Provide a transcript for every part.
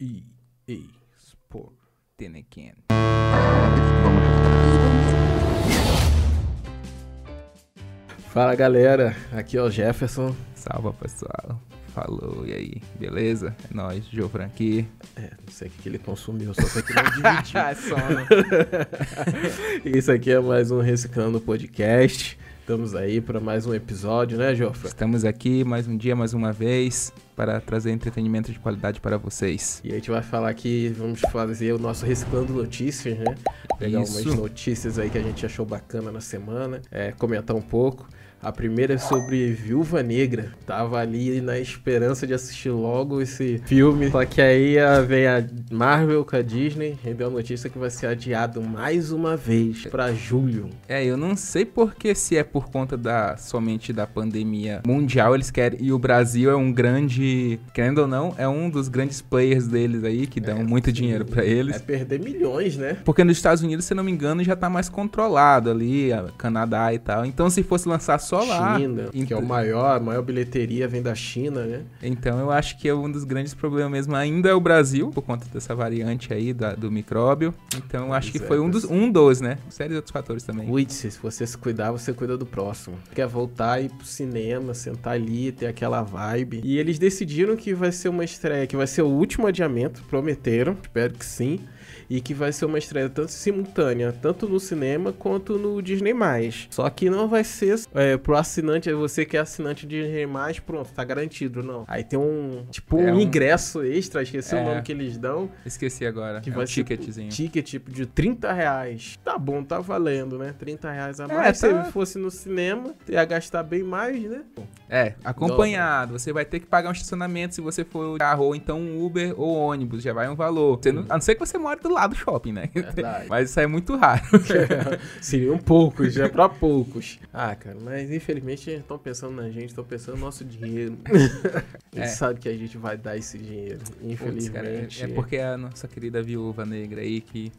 EA Sport. Tenequén. Fala galera, aqui é o Jefferson. Salva pessoal. Falou, e aí? Beleza? É nóis, Joe Franqui. É, não sei o que, ele consumiu, só sei que não dividiu. Isso aqui é mais um Reciclando Podcast. Estamos aí para mais um episódio, né, Jofra? Estamos aqui mais um dia, mais uma vez, para trazer entretenimento de qualidade para vocês. E a gente vai falar aqui, vamos fazer o nosso Reciclando Notícias, né? Pegar Isso. umas notícias aí que a gente achou bacana na semana, é, comentar um pouco. A primeira é sobre Viúva Negra. Tava ali na esperança de assistir logo esse filme. Só que aí vem a Marvel com a Disney e deu a notícia que vai ser adiado mais uma vez pra julho. É, eu não sei porque se é por conta da somente da pandemia mundial eles querem e o Brasil é um grande, querendo ou não, é um dos grandes players deles aí que dão É, muito dinheiro para É eles. perder milhões, né? Porque nos Estados Unidos, se não me engano, já tá mais controlado ali, Canadá e tal. Então, se fosse lançar só lá. China, que é o maior, a maior bilheteria vem da China, né? então, eu acho que é um dos grandes problemas mesmo ainda é o Brasil, por conta dessa variante aí da- do micróbio. Então, eu acho que é, foi um dos, um dos, né? Série de outros fatores também. Cuide-se, se você se cuidar, você cuida do próximo. Quer voltar e ir pro cinema, sentar ali, ter aquela vibe. E eles decidiram que vai ser uma estreia, que vai ser o último adiamento, prometeram, espero que sim. E que vai ser uma estreia tanto simultânea, tanto no cinema quanto no Disney+. Só que não vai ser é, pro assinante, você que é assinante de Disney+, pronto, tá garantido, não. Aí tem um, tipo, um, É um- ingresso extra, esqueci É. o nome que eles dão, Esqueci agora. que é vai um ser ticketzinho. ticket tipo de 30 reais. Tá bom, tá valendo, né? 30 reais a É, mais. tá- Se fosse no cinema, ia gastar bem mais, né? É, acompanhado. Você vai ter que pagar um estacionamento se você for carro, ou então um Uber ou ônibus, já vai um valor. Você não- a não ser que você mora do lado do shopping, né? Verdade. Mas isso aí é muito raro. Seriam poucos, já pra poucos. Ah, cara, mas infelizmente estão pensando na gente, estão pensando no nosso dinheiro. É. Eles sabem que a gente vai dar esse dinheiro. Putz, cara, é- Infelizmente. é porque a nossa querida viúva negra aí que.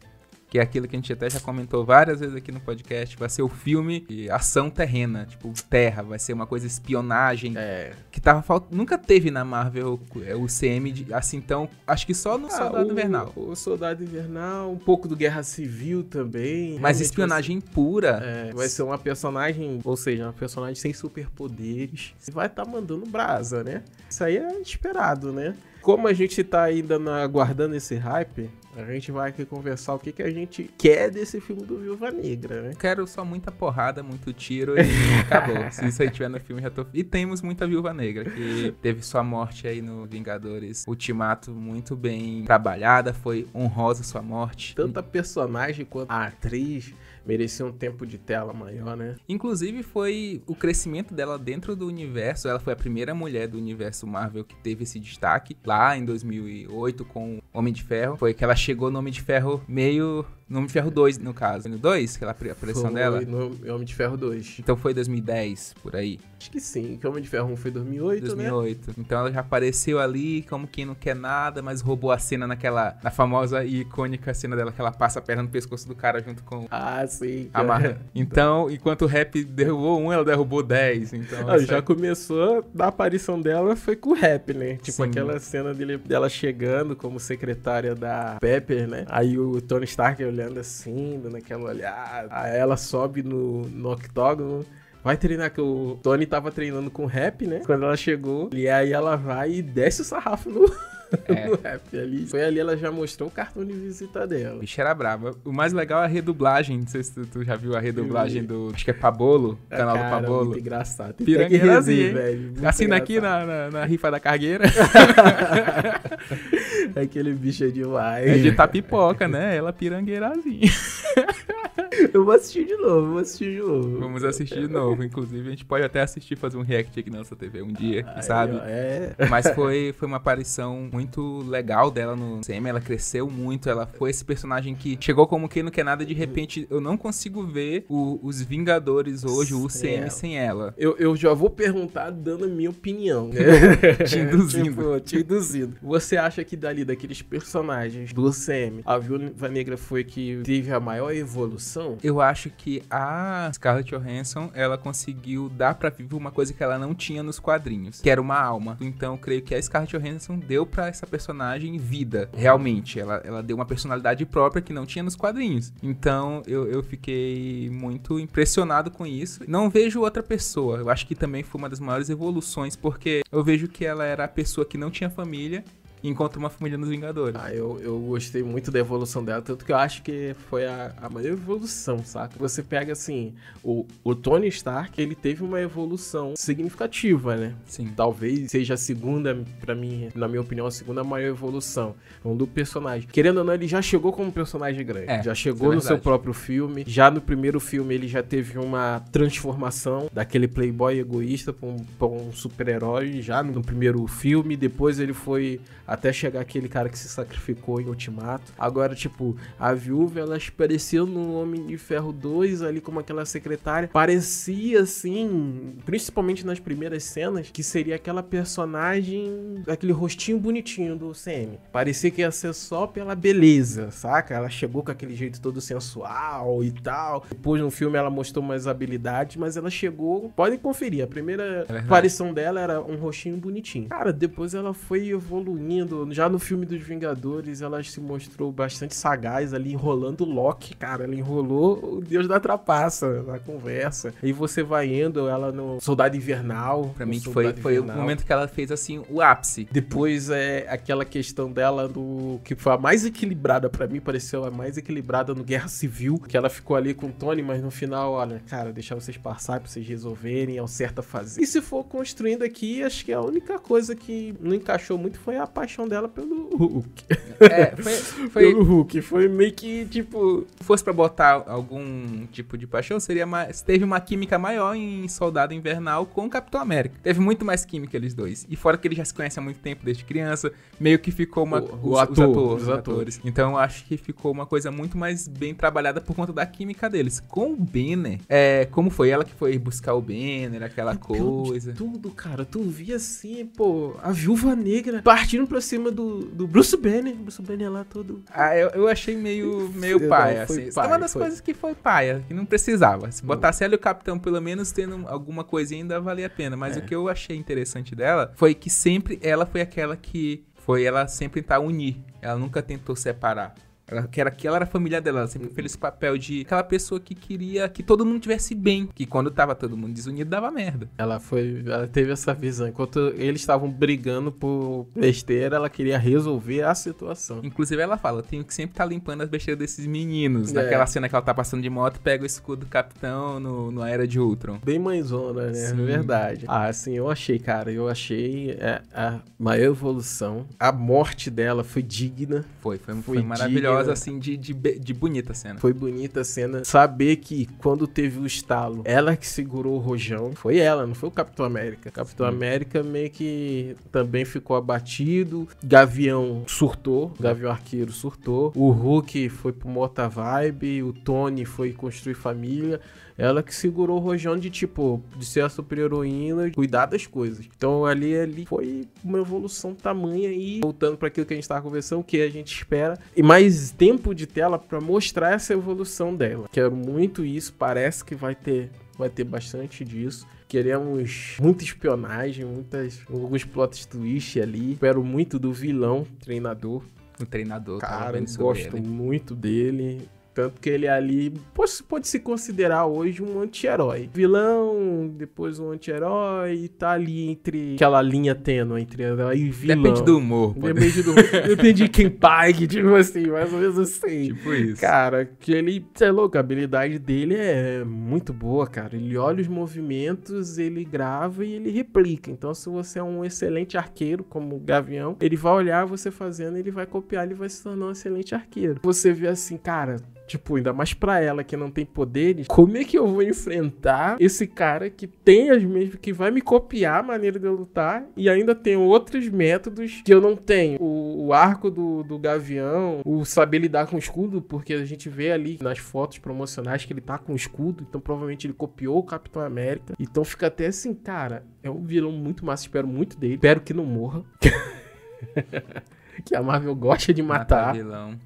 Que é aquilo que a gente até já comentou várias vezes aqui no podcast, vai ser o filme de ação terrena, tipo terra, vai ser uma coisa espionagem, É. que tava faltando, nunca teve na Marvel é, o CM de, assim, então, acho que só no Ah, Soldado o- Invernal. O Soldado Invernal, um pouco do Guerra Civil também. Mas espionagem pura. É, vai ser uma personagem, ou seja, uma personagem sem superpoderes. E vai estar mandando brasa, né? Isso aí é esperado, né? Como a gente tá ainda na- aguardando esse hype, a gente vai aqui conversar o que, que a gente quer desse filme do Viúva Negra, né? Quero só muita porrada, muito tiro e acabou. Se isso aí tiver no filme, já tô. E temos muita viúva negra, que teve sua morte aí no Vingadores Ultimato muito bem trabalhada, foi honrosa sua morte. Tanto a personagem quanto a atriz mereciam um tempo de tela maior, né? Inclusive, foi o crescimento dela dentro do universo. Ela foi a primeira mulher do universo Marvel que teve esse destaque lá em 2008 com Homem de Ferro. Foi que ela chegou no Homem de Ferro meio. No Homem de Ferro 2, no caso. No 2, que ela a aparição dela. no Homem de Ferro 2. Então foi 2010, por aí. Acho que sim, que Homem de Ferro 1 foi 2008, né? 2008. Então ela já apareceu ali como quem não quer nada, mas roubou a cena naquela. Na famosa e icônica cena dela que ela passa a perna no pescoço do cara junto com. Ah, sim. A Marra. Então, enquanto o rap derrubou um, ela derrubou 10. Então, Ah, essa- já começou, da aparição dela foi com o rap, né? Tipo Sim. aquela cena dele, dela chegando como secretária da Pepper, né? Aí o Tony Stark olhando assim, dando aquela olhada. Aí ela sobe no, no octógono. Vai treinar, que o Tony tava treinando com rap, né? Quando ela chegou. E aí ela vai e desce o sarrafo no, É. no rap ali. Foi ali ela já mostrou o cartão de visita dela. bicha era brava. O mais legal é a redublagem. Não sei se tu, tu já viu a redublagem do. Acho que é Pabolo, canal do Cara, Pabolo. Muito engraçado. Tem que hein? velho. Assina aqui engraçado. na, na, na rifa da cargueira. Aquele bicho é demais. É de pipoca, né? Ela pirangueirazinha. Eu vou assistir de novo, eu vou assistir de novo. Vamos assistir de novo. Inclusive, a gente pode até assistir fazer um react aqui na nossa TV um dia, Aí, sabe? É. Mas foi, foi uma aparição muito legal dela no CM. Ela cresceu muito. Ela foi esse personagem que chegou como quem não quer nada. De repente, eu não consigo ver o- os Vingadores hoje, o UCM, sem ela. Eu, eu já vou perguntar dando a minha opinião. Né? Te induzindo. Tipo, te induzindo. Você acha que dali, daqueles personagens do UCM, a Viúva Negra foi que teve a maior evolução? Eu acho que a Scarlett Johansson, ela conseguiu dar pra Vivi uma coisa que ela não tinha nos quadrinhos, que era uma alma. Então creio que a Scarlett Johansson deu pra essa personagem vida, realmente. Ela, ela deu uma personalidade própria que não tinha nos quadrinhos. Então eu, eu fiquei muito impressionado com isso. Não vejo outra pessoa. Eu acho que também foi uma das maiores evoluções, porque eu vejo que ela era a pessoa que não tinha família encontra uma família nos Vingadores. Ah, eu, eu gostei muito da evolução dela, tanto que eu acho que foi a, a maior evolução, saca? Você pega assim, o, o Tony Stark, ele teve uma evolução significativa, né? Sim. Talvez seja a segunda, pra mim, na minha opinião, a segunda maior evolução um do personagem. Querendo ou não, ele já chegou como personagem grande. É, já chegou é no seu próprio filme. Já no primeiro filme, ele já teve uma transformação daquele playboy egoísta pra um, pra um super-herói, já no primeiro filme. Depois ele foi até chegar aquele cara que se sacrificou em Ultimato. Agora, tipo, a viúva, ela apareceu no Homem de Ferro 2 ali como aquela secretária. Parecia, assim, principalmente nas primeiras cenas, que seria aquela personagem, aquele rostinho bonitinho do CM. Parecia que ia ser só pela beleza, saca? Ela chegou com aquele jeito todo sensual e tal. Depois no filme ela mostrou mais habilidades, mas ela chegou. Podem conferir, a primeira verdade. aparição dela era um rostinho bonitinho. Cara, depois ela foi evoluindo. Já no filme dos Vingadores, ela se mostrou bastante sagaz ali, enrolando o Loki. Cara, ela enrolou o Deus da trapaça na conversa. E você vai indo, ela no Soldado Invernal. Pra mim foi, foi o momento que ela fez, assim, o ápice. Depois é aquela questão dela do que foi a mais equilibrada pra mim, pareceu a mais equilibrada no Guerra Civil, que ela ficou ali com o Tony, mas no final, olha, cara, deixar vocês passar pra vocês resolverem, é o certo a fazer. E se for construindo aqui, acho que a única coisa que não encaixou muito foi a paixão dela pelo Hulk. É, foi, foi, Pelo Hulk, foi meio que tipo, se fosse pra botar algum tipo de paixão, seria mais. Teve uma química maior em Soldado Invernal com o Capitão América. Teve muito mais química eles dois. E fora que eles já se conhecem há muito tempo desde criança, meio que ficou uma. O- o os, ator, os atores, os atores. Então eu acho que ficou uma coisa muito mais bem trabalhada por conta da química deles. Com o Banner, é, como foi ela que foi buscar o Banner, aquela Pelo de coisa. tudo, cara. Tu via assim, pô, a viúva negra partindo pra cima do, do Bruce Banner. Bruce Banner lá todo. Ah, eu, eu achei meio, meio paia, foi assim. paia, é uma das foi. coisas que foi paia, que não precisava. Se botasse ela e o Capitão, pelo menos, tendo alguma coisinha, ainda valia a pena. Mas É. o que eu achei interessante dela foi que sempre ela foi aquela que foi ela sempre tentar unir. Ela nunca tentou separar. Ela, que era, que ela era a família dela, ela sempre fez esse papel de aquela pessoa que queria que todo mundo tivesse bem. Que quando tava todo mundo desunido, dava merda. Ela foi. Ela teve essa visão. Enquanto eles estavam brigando por besteira, ela queria resolver a situação. Inclusive, ela fala: tenho que sempre estar limpando as besteiras desses meninos. É. Naquela cena que ela tá passando de moto, pega o escudo do capitão no, no Era de Ultron. Bem mãezona, né? Sim. Verdade. Ah, assim, eu achei, cara. Eu achei é, a maior evolução. A morte dela foi digna. Foi, foi, foi, Foi maravilhosa, digna. assim, de, de, de bonita cena. Foi bonita a cena. Saber que quando teve o estalo, ela que segurou o rojão. Foi ela, não foi o Capitão América. Capitão Sim. América meio que também ficou abatido. Gavião surtou. Gavião Arqueiro surtou. O Hulk foi pro uma outra vibe. O Tony foi construir família. Ela que segurou o rojão de tipo, de ser a super heroína, cuidar das coisas. Então ali, ali foi uma evolução tamanha e voltando para aquilo que a gente tava conversando, o que a gente espera e mais tempo de tela para mostrar essa evolução dela. Quero muito isso, parece que vai ter vai ter bastante disso. Queremos muita espionagem, muitas alguns plot twist ali. Espero muito do vilão, treinador. O treinador, Cara, gosto muito dele. Tanto que ele ali pode, pode se considerar hoje um anti-herói. Vilão, depois um anti-herói, e tá ali entre aquela linha tênue entre herói e vilão. Depende do humor, pô. Depende do. Depende de quem pague, tipo assim, mais ou menos assim. Tipo isso. Cara, que ele, é louco, a habilidade dele é muito boa, cara. Ele olha os movimentos, ele grava e ele replica. Então, se você é um excelente arqueiro, como o Gavião, ele vai olhar você fazendo, ele vai copiar, ele vai se tornar um excelente arqueiro. Você vê assim, cara. Tipo, ainda mais pra ela que não tem poderes, como é que eu vou enfrentar esse cara que tem as mesmas, que vai me copiar a maneira de eu lutar e ainda tem outros métodos que eu não tenho? O, o arco do, do Gavião, o saber lidar com o escudo, porque a gente vê ali nas fotos promocionais que ele tá com o escudo, então provavelmente ele copiou o Capitão América. Então fica até assim, cara, é um vilão muito massa, espero muito dele. Espero que não morra. que a Marvel gosta de matar.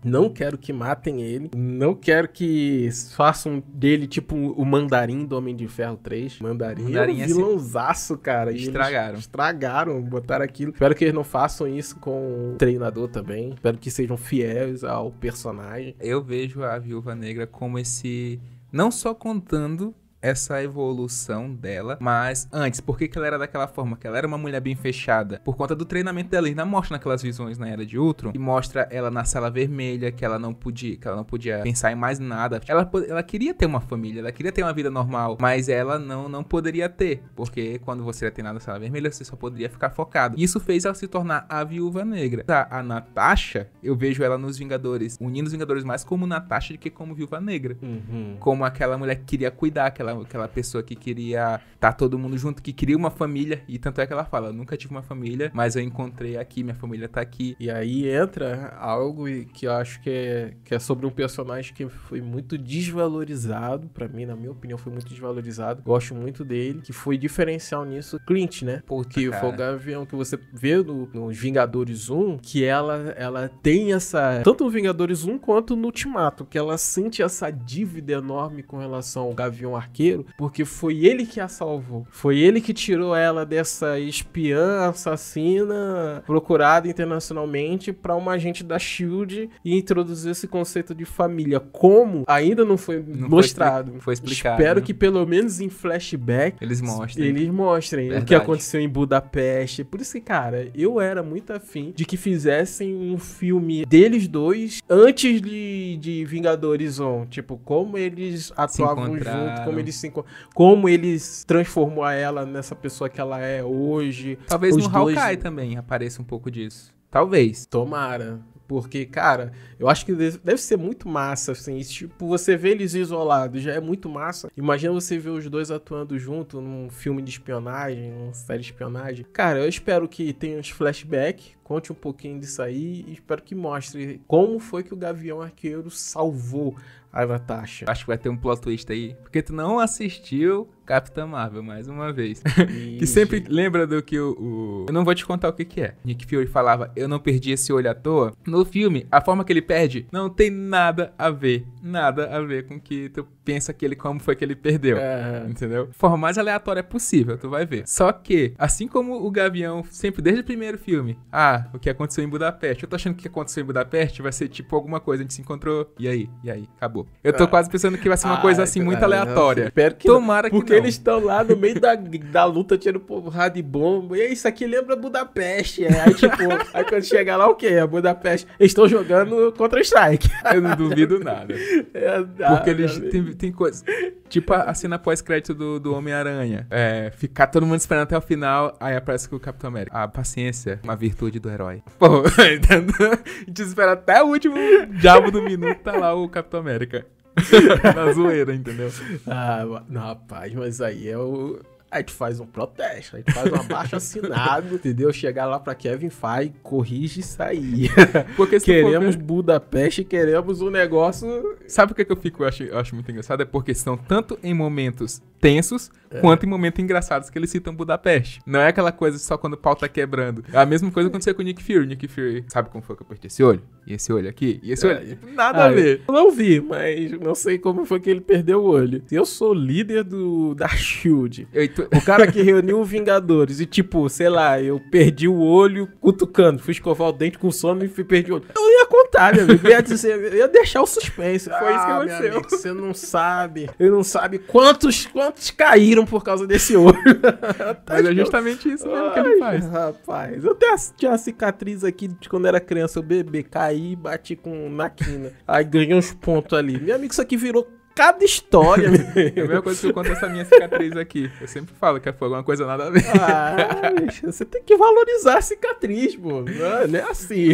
Não quero que matem ele. Não quero que façam dele tipo o mandarim do Homem de Ferro 3. Mandarim, Mandarim é é um vilãozaço, cara. Estragaram. Estragaram, botaram aquilo. Espero que eles não façam isso com o treinador também. Espero que sejam fiéis ao personagem. Eu vejo a Viúva Negra como esse. Não só contando essa evolução dela, mas antes, por que, que ela era daquela forma? Que ela era uma mulher bem fechada. Por conta do treinamento dela, ainda mostra naquelas visões na Era de Ultron, e mostra ela na sala vermelha, que ela não podia, que ela não podia pensar em mais nada. Ela, ela queria ter uma família, ela queria ter uma vida normal, mas ela não, não poderia ter, porque quando você era treinado na sala vermelha, você só poderia ficar focado. Isso fez ela se tornar a Viúva Negra. A, a Natasha, eu vejo ela nos Vingadores, unindo os Vingadores mais como Natasha do que como Viúva Negra Uhum. como aquela mulher que queria cuidar, aquela, aquela pessoa que queria estar todo mundo junto, que queria uma família. E tanto é que ela fala: Eu nunca tive uma família, mas eu encontrei aqui, minha família tá aqui. E aí entra algo que eu acho que é, que é sobre um personagem que foi muito desvalorizado, pra mim, na minha opinião, foi muito desvalorizado. Gosto muito dele, que foi diferencial nisso, Clint, né? Porque Puta, foi o cara. Gavião que você vê no, nos Vingadores 1, que ela, ela tem essa. Tanto no Vingadores 1 quanto no Ultimato, que ela sente essa dívida enorme com relação ao Gavião Arqueiro, porque foi ele que a salvou. Foi ele que tirou ela dessa espiã assassina procurada internacionalmente para uma agente da Shield e introduziu esse conceito de família. Como ainda não foi Não foi mostrado. expli- foi explicado, Espero né? que pelo menos em flashback Eles mostram. eles mostrem o que Verdade. aconteceu em Budapeste. Por isso que, cara, eu era muito afim de que fizessem um filme deles dois antes de, de Vingadores On. Tipo, como eles atuavam junto, como eles se encon- como eles transformou ela nessa pessoa que ela é hoje. Talvez Os no dois- Hawkeye também apareça um pouco disso. Talvez. Tomara. Porque, cara, eu acho que deve ser muito massa, assim. Tipo, você vê eles isolados já é muito massa. Imagina você ver os dois atuando junto num filme de espionagem, numa série de espionagem. Cara, eu espero que tenha uns flashbacks, conte um pouquinho disso aí e espero que mostre como foi que o Gavião Arqueiro salvou a Natasha. Acho que vai ter um plot twist aí. Porque tu não assistiu Capitã Marvel, mais uma vez. Que sempre lembra do que o, o- Eu não vou te contar o que que é. Nick Fury falava, eu não perdi esse olho à toa. No filme, a forma que ele perde não tem nada a ver. Nada a ver com que tu pensa que ele como foi que ele perdeu. É, Entendeu? Forma mais aleatória possível, tu vai ver. Só que, assim como o Gavião, sempre desde o primeiro filme, ah, o que aconteceu em Budapeste, eu tô achando que o que aconteceu em Budapeste vai ser tipo alguma coisa, a gente se entrou, e aí, e aí, acabou. Eu tô Ah. quase pensando que vai ser uma coisa assim muito aleatória. Espero que não. Tomara que Porque não. eles estão lá no meio da, da luta, tirando porrada de bomba. E isso aqui lembra Budapeste. É. Aí, tipo, aí quando chega lá, o quê? É Budapeste. Eles estão jogando contra Strike. Eu não duvido nada. É, Porque ah, eles tem, tem coisa. Tipo a, a cena pós-crédito do, do Homem-Aranha. É, ficar todo mundo esperando até o final, aí aparece com o Capitão América. A paciência, uma virtude do herói. Pô, a gente espera até o último diabo do minuto, tá lá o Capitão América. Na zoeira, entendeu? Ah, não, rapaz, mas aí é o. A gente faz um protesto, a gente faz um abaixo assinado, entendeu? Chegar lá pra Kevin Feige, corrige isso aí. Porque for queremos ver- Budapeste, queremos um negócio. Sabe o que, que eu fico, eu acho, eu acho muito engraçado? É porque são tanto em momentos tensos, quanto em momentos engraçados que eles citam Budapeste. Não é aquela coisa só quando o pau tá quebrando. É a mesma coisa aconteceu com o Nick Fury. Nick Fury, sabe como foi que eu apertei esse olho? E esse olho aqui? E esse É. olho? Nada Ah, a ver. Eu não vi, mas não sei como foi que ele perdeu o olho. Eu sou líder do da Shield. O cara que reuniu os Vingadores e, tipo, sei lá, eu perdi o olho cutucando, fui escovar o dente com sono e fui perdi o olho. Eu ia contar, meu amigo. Eu ia, dizer, eu ia deixar o suspense. Foi isso que Ah, meu aconteceu. amigo, Você não sabe. Ele não sabe quantos, quantos caíram por causa desse olho. Mas é justamente isso mesmo que ele Ai, faz. Rapaz, eu tenho, tinha uma cicatriz aqui de quando era criança, eu bebê, caí e bati com na quina. Aí ganhei uns pontos ali. Meu amigo, isso aqui virou cada história, É a mesma coisa que eu conto essa minha cicatriz aqui. Eu sempre falo que foi alguma coisa nada a ver. Ah, bicho, você tem que valorizar a cicatriz, pô. Não, é- é assim.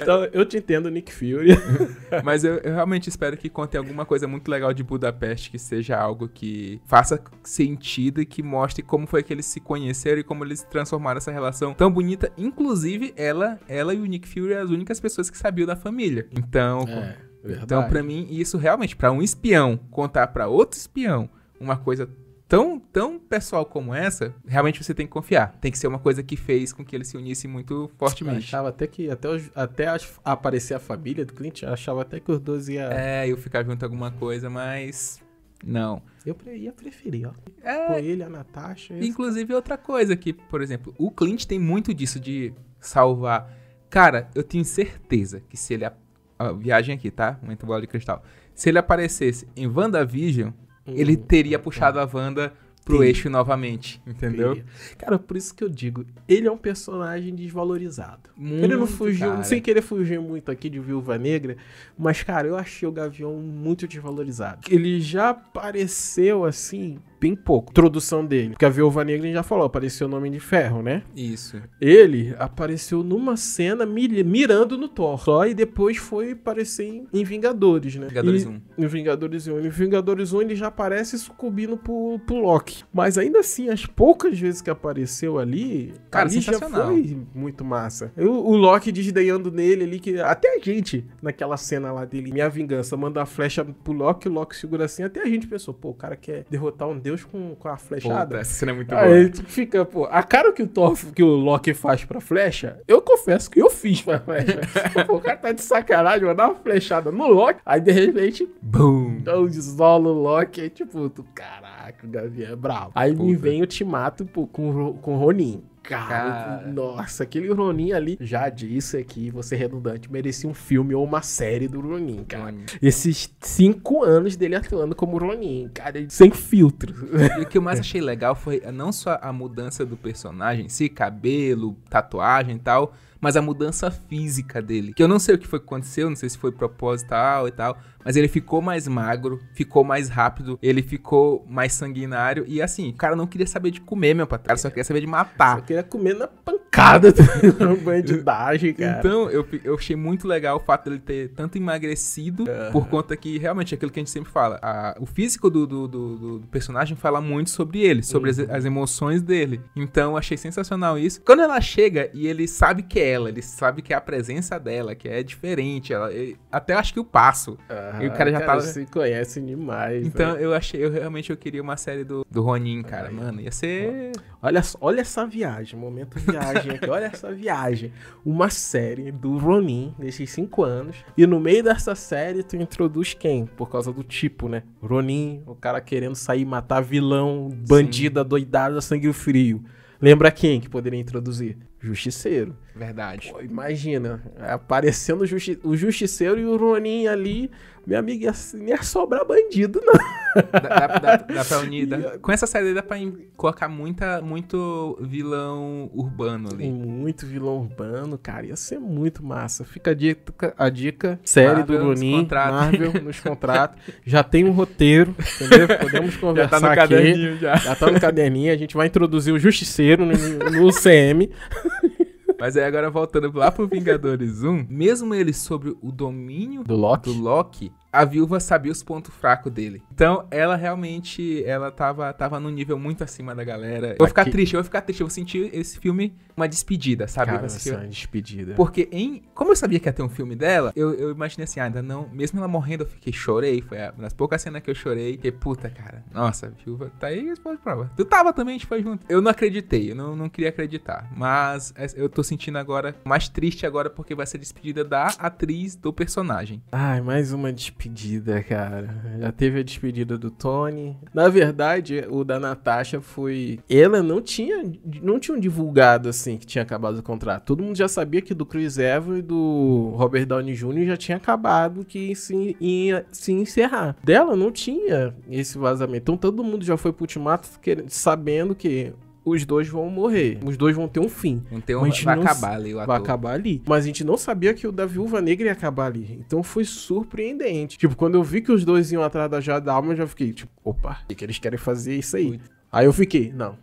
Então, eu te entendo, Nick Fury. Mas eu, eu realmente espero que conte alguma coisa muito legal de Budapeste, que seja algo que faça sentido e que mostre como foi que eles se conheceram e como eles transformaram essa relação tão bonita. Inclusive, ela, ela e o Nick Fury as únicas pessoas que sabiam da família. Então, então para mim, isso realmente, pra um espião contar pra outro espião uma coisa tão, tão pessoal como essa, realmente você tem que confiar. Tem que ser uma coisa que fez com que ele se unisse muito Eu fortemente. achava até que até, os- até as- aparecer a família do Clint, eu achava até que os dois iam. É, eu ficar junto alguma coisa, mas. Não. Eu ia preferir, ó. É, Com ele, a Natasha. esse- Inclusive, outra coisa que, por exemplo, o Clint tem muito disso de salvar. Cara, eu tenho certeza que se ele. A- viagem aqui, tá? Momento bola de cristal. Se ele aparecesse em WandaVision, ele Hum, teria puxado a Wanda pro eixo novamente. Entendeu? Teria. Cara, por isso que eu digo, ele é um personagem desvalorizado. ele não Muito, fugiu, cara. sem querer fugir muito aqui de Viúva Negra, mas, cara, eu achei o Gavião muito desvalorizado. Ele já apareceu, assim, bem pouco. Introdução dele. Porque a Viúva Negra a gente já falou, apareceu o Nome de Ferro, né? Isso. Ele apareceu numa cena mi- mirando no Thor. Só e depois foi aparecer em, em Vingadores, né? Vingadores E- 1. No Vingadores 1. No Vingadores 1 ele já aparece sucumbindo pro, pro Loki. Mas ainda assim, as poucas vezes que apareceu ali, Cara, ali já foi muito massa. O, o Loki desdenhando nele ali, que até a gente, naquela cena lá dele, Minha Vingança, manda a flecha pro Loki, o Loki segura assim, até a gente pensou, pô, o cara quer derrotar um deus com, com a flechada. Puta, essa cena é muito boa. Aí tu fica, pô, a cara que o Thor, que o Loki faz pra flecha, eu confesso que eu fiz pra flecha. pô, o cara tá de sacanagem, mandar uma flechada no Loki, aí de repente, Boom! então isola o Loki, aí tipo, tu, caraca, o Gavião é bravo. Aí me Puta. vem o Timato pô, com, com o Ronin. Cara, Cara. nossa, aquele Ronin ali, já disse aqui, ser redundante, merecia um filme ou uma série do Ronin, cara. Esses cinco anos dele atuando como Ronin, cara, sem filtro. E o que eu mais achei legal foi não só a mudança do personagem, se cabelo, tatuagem e tal, mas a mudança física dele. Que eu não sei o que foi que aconteceu, não sei se foi proposital e tal, mas ele ficou mais magro, ficou mais rápido, ele ficou mais sanguinário e assim, o cara não queria saber de comer, meu patrão, o cara só queria saber de Só matar. queria comer na pancada do bandidagem, cara. Então, eu, eu achei muito legal o fato dele ter tanto emagrecido, por conta que, realmente, é aquilo que a gente sempre fala. a- o físico do, do, do- do- do personagem fala muito sobre ele, sobre as, as emoções dele. Então, eu achei sensacional isso. Quando ela chega e ele sabe que é ela, ele sabe que é a presença dela, que é diferente. Ela, ele- até acho que o passo. E o cara já tava- se conhece demais. Então, né? eu achei, eu realmente eu queria uma série do, do Ronin, cara. Mano, ia ser. Olha, só- olha essa viagem, momento viagem aqui, olha essa viagem. Uma série do Ronin, nesses cinco anos, e no meio dessa série tu introduz quem? Por causa do tipo, né? Ronin, o cara querendo sair matar vilão, bandida, doidada, sangue frio. Lembra quem que poderia introduzir? Justiceiro. Verdade. Pô, imagina, aparecendo o, justi o Justiceiro e o Ronin ali, minha amiga, ia, ia sobrar bandido, não. Dá, dá, dá, dá pra unir. dá- com essa série dá pra colocar muita, muito vilão urbano Tem ali. muito vilão urbano, cara. Ia ser muito massa. Fica a dica, a dica série Marvel do Ronin. Marvel nos contratos. Já tem um roteiro, entendeu? Podemos Já conversar tá no aqui. caderninho já. Já tá no caderninho. A gente vai introduzir o Justiceiro no, no CM. Mas aí agora voltando lá pro Vingadores 1, mesmo ele sobre o domínio Do Loki. do Loki, a viúva sabia os pontos fracos dele. Então, ela realmente, ela tava, tava num nível muito acima da galera. Eu vou ficar Aqui- triste, eu vou ficar triste. Eu vou sentir esse filme uma despedida, sabe? Cara, essa é uma despedida. Porque em. Como eu sabia que ia ter um filme dela, eu, eu imaginei assim, ah, ainda não. Mesmo ela morrendo, eu fiquei, chorei. Foi uma das poucas cenas que eu chorei. Fiquei, puta, cara. Nossa, a viúva tá aí, pode prova. Tu tava também, a gente foi junto. Eu não acreditei, eu não, não queria acreditar. Mas é, eu tô sentindo agora, mais triste agora, porque vai ser despedida da atriz do personagem. Ai, mais uma despedida, cara. Já teve a despedida do Tony. Na verdade, o da Natasha foi. Ela não tinha. Não tinham divulgado assim que tinha acabado o contrato. Todo mundo já sabia que do Chris Evans e do Robert Downey Jr. já tinha acabado que se, ia se encerrar. Dela não tinha esse vazamento. Então todo mundo já foi pro ultimato sabendo que. Os dois vão morrer. Os dois vão ter um fim. Não tem um, Mas vai não acabar ali. Vai acabar ali. Mas a gente não sabia que o da Viúva Negra ia acabar ali. Então foi surpreendente. Tipo, quando eu vi que os dois iam atrás da Jada Alma, eu já fiquei, tipo, opa, o que, eles querem fazer isso aí? Ui. Aí eu fiquei, não.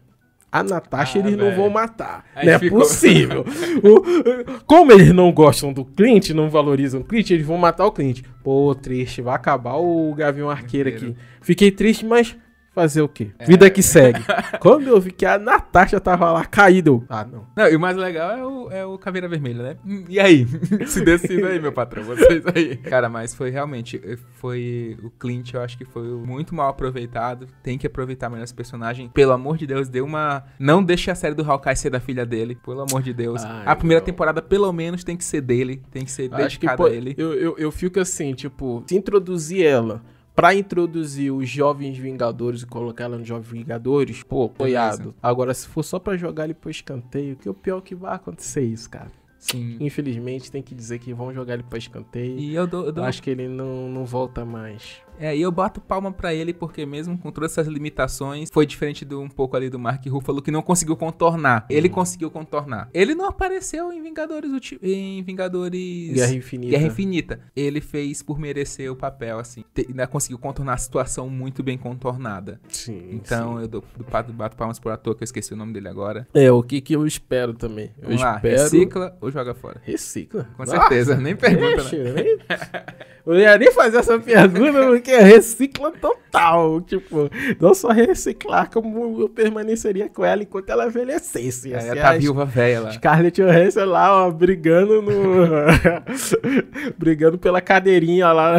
A Natasha Ah, eles não velho. vão matar. Aí não é ficou- possível. O- como eles não gostam do Clint, não valorizam o Clint, eles vão matar o Clint. Pô, triste, vai acabar o Gavião Arqueiro aqui. Arqueiro. Fiquei triste, mas fazer o quê? Vida que segue. Quando eu vi que a Natasha tava lá caída, eu, ah, não. Não, e o mais legal é o, é o Caveira Vermelha, né? E aí? Se decida aí, meu patrão, vocês aí. Cara, mas foi realmente, eh, foi o Clint, eu acho que foi muito mal aproveitado. Tem que aproveitar melhor esse personagem. Pelo amor de Deus, dê uma... Não deixe a série do Hawkeye ser da filha dele, pelo amor de Deus. Ai, a primeira não. temporada, pelo menos, tem que ser dele, tem que ser Acho que dedicada pô, a ele. eu, eu, eu fico assim, tipo, se introduzir ela pra introduzir os Jovens Vingadores e colocar ela nos Jovens Vingadores, pô, apoiado. Agora, se for só pra jogar ele pro escanteio, que é o pior que vai acontecer isso, cara. Sim. Infelizmente, tem que dizer que vão jogar ele pra escanteio. E eu dou, eu dou acho que ele não, não volta mais. É, e eu boto palma pra ele porque mesmo com todas essas limitações, foi diferente do um pouco ali do Mark Ruffalo que não conseguiu contornar. Ele conseguiu contornar. Ele não apareceu em Vingadores em Vingadores Guerra Infinita. Guerra Infinita. Ele fez por merecer o papel assim. Te- Ainda conseguiu contornar a situação muito bem contornada. Sim. Então sim. eu dou, do bato palmas por ator que eu esqueci o nome dele agora. É, o que que eu espero também? Eu Vamos lá, espero... recicla ou joga fora. Recicla. Com certeza, nem pergunta, né? eu nem... Eu ia nem fazer essa pergunta porque recicla total. Tipo, não só reciclar, como eu permaneceria com ela enquanto ela envelhecesse. Assim, tá viúva velha lá. Scarlett Johansson lá, ó, brigando no... brigando pela cadeirinha lá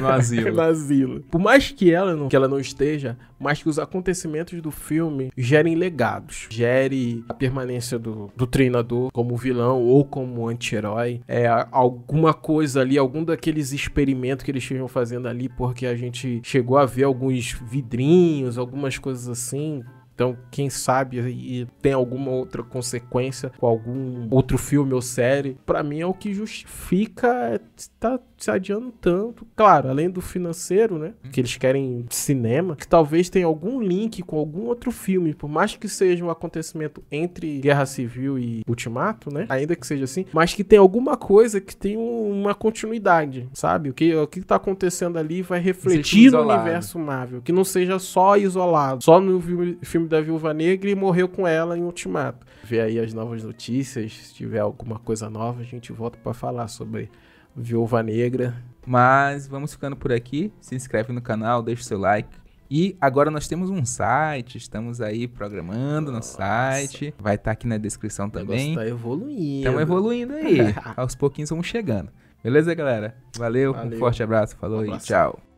No asilo. no asilo. Por mais que ela não, que ela não esteja, mas que os acontecimentos do filme gerem legados. Gere a permanência do, do treinador como vilão ou como anti-herói. É, alguma coisa ali, algum daqueles experimentos que eles estejam fazendo ali, porque a gente chegou a ver alguns vidrinhos, algumas coisas assim. Então, quem sabe e tem alguma outra consequência com algum outro filme ou série, pra mim é o que justifica é, tá se adiando tanto. Claro, além do financeiro, né? Que eles querem cinema, que talvez tenha algum link com algum outro filme, por mais que seja um acontecimento entre Guerra Civil e Ultimato, né? Ainda que seja assim, mas que tem alguma coisa que tem um- uma continuidade, sabe? O que, o que tá acontecendo ali vai refletir no universo Marvel, que não seja só isolado, só no filme, da Viúva Negra e morreu com ela em Ultimato. Ver aí as novas notícias, se tiver alguma coisa nova, a gente volta pra falar sobre Viúva Negra. Mas vamos ficando por aqui. Se inscreve no canal, deixa o seu like. E agora nós temos um site, estamos aí programando no Nossa. site. Vai estar aqui na descrição também. negócio tá evoluindo. Estamos evoluindo aí. Aos pouquinhos vamos chegando. Beleza, galera? Valeu, um Valeu. forte abraço, falou Um e abraço. tchau.